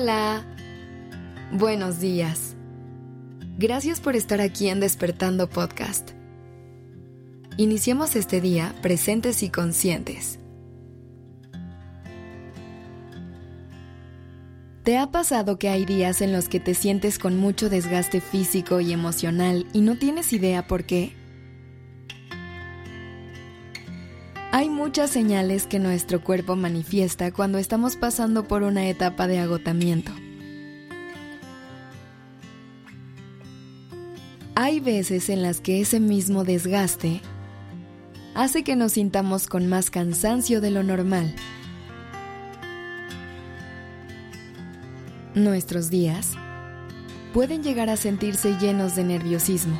Hola. Buenos días. Gracias por estar aquí en Despertando Podcast. Iniciemos este día presentes y conscientes. ¿Te ha pasado que hay días en los que te sientes con mucho desgaste físico y emocional y no tienes idea por qué? Hay muchas señales que nuestro cuerpo manifiesta cuando estamos pasando por una etapa de agotamiento. Hay veces en las que ese mismo desgaste hace que nos sintamos con más cansancio de lo normal. Nuestros días pueden llegar a sentirse llenos de nerviosismo,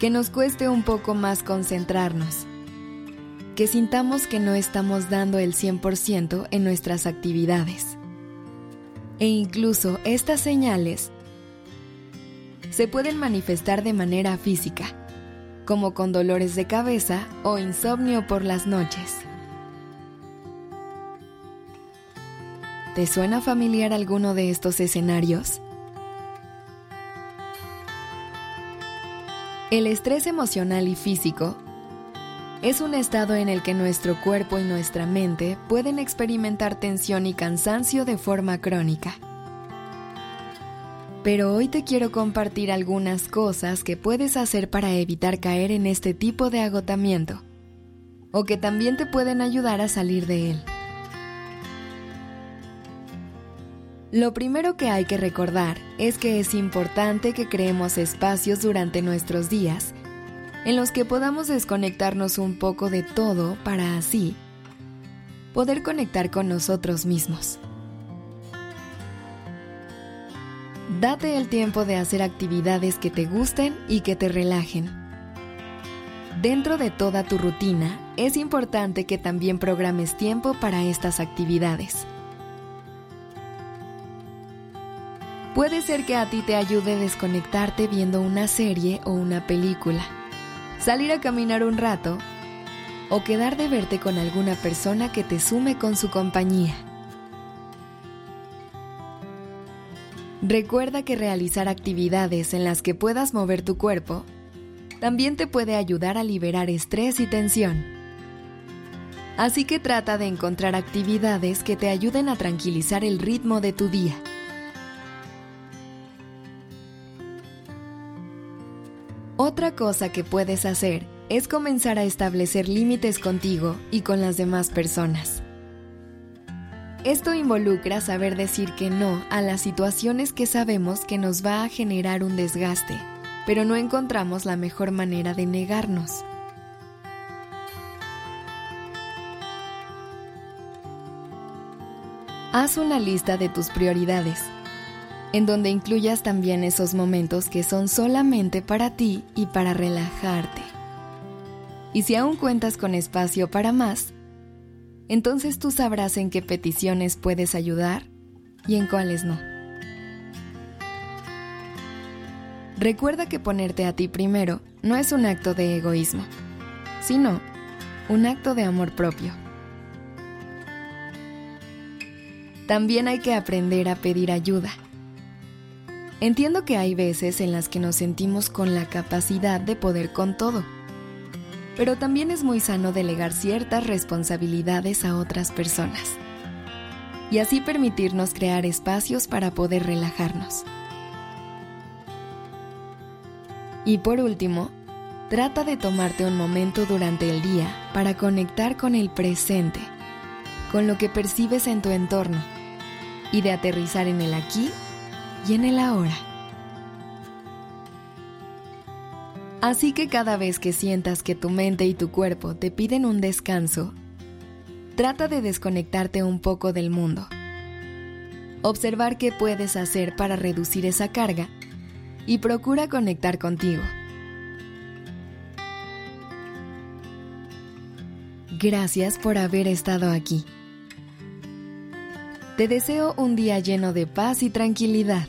que nos cueste un poco más concentrarnos que sintamos que no estamos dando el 100% en nuestras actividades. E incluso estas señales se pueden manifestar de manera física, como con dolores de cabeza o insomnio por las noches. ¿Te suena familiar alguno de estos escenarios? El estrés emocional y físico es un estado en el que nuestro cuerpo y nuestra mente pueden experimentar tensión y cansancio de forma crónica. Pero hoy te quiero compartir algunas cosas que puedes hacer para evitar caer en este tipo de agotamiento, o que también te pueden ayudar a salir de él. Lo primero que hay que recordar es que es importante que creemos espacios durante nuestros días en los que podamos desconectarnos un poco de todo para así poder conectar con nosotros mismos. Date el tiempo de hacer actividades que te gusten y que te relajen. Dentro de toda tu rutina, es importante que también programes tiempo para estas actividades. Puede ser que a ti te ayude desconectarte viendo una serie o una película salir a caminar un rato o quedar de verte con alguna persona que te sume con su compañía. Recuerda que realizar actividades en las que puedas mover tu cuerpo también te puede ayudar a liberar estrés y tensión. Así que trata de encontrar actividades que te ayuden a tranquilizar el ritmo de tu día. Otra cosa que puedes hacer es comenzar a establecer límites contigo y con las demás personas. Esto involucra saber decir que no a las situaciones que sabemos que nos va a generar un desgaste, pero no encontramos la mejor manera de negarnos. Haz una lista de tus prioridades en donde incluyas también esos momentos que son solamente para ti y para relajarte. Y si aún cuentas con espacio para más, entonces tú sabrás en qué peticiones puedes ayudar y en cuáles no. Recuerda que ponerte a ti primero no es un acto de egoísmo, sino un acto de amor propio. También hay que aprender a pedir ayuda Entiendo que hay veces en las que nos sentimos con la capacidad de poder con todo, pero también es muy sano delegar ciertas responsabilidades a otras personas y así permitirnos crear espacios para poder relajarnos. Y por último, trata de tomarte un momento durante el día para conectar con el presente, con lo que percibes en tu entorno y de aterrizar en el aquí y en el ahora. Así que cada vez que sientas que tu mente y tu cuerpo te piden un descanso, trata de desconectarte un poco del mundo. Observar qué puedes hacer para reducir esa carga y procura conectar contigo. Gracias por haber estado aquí. Te deseo un día lleno de paz y tranquilidad.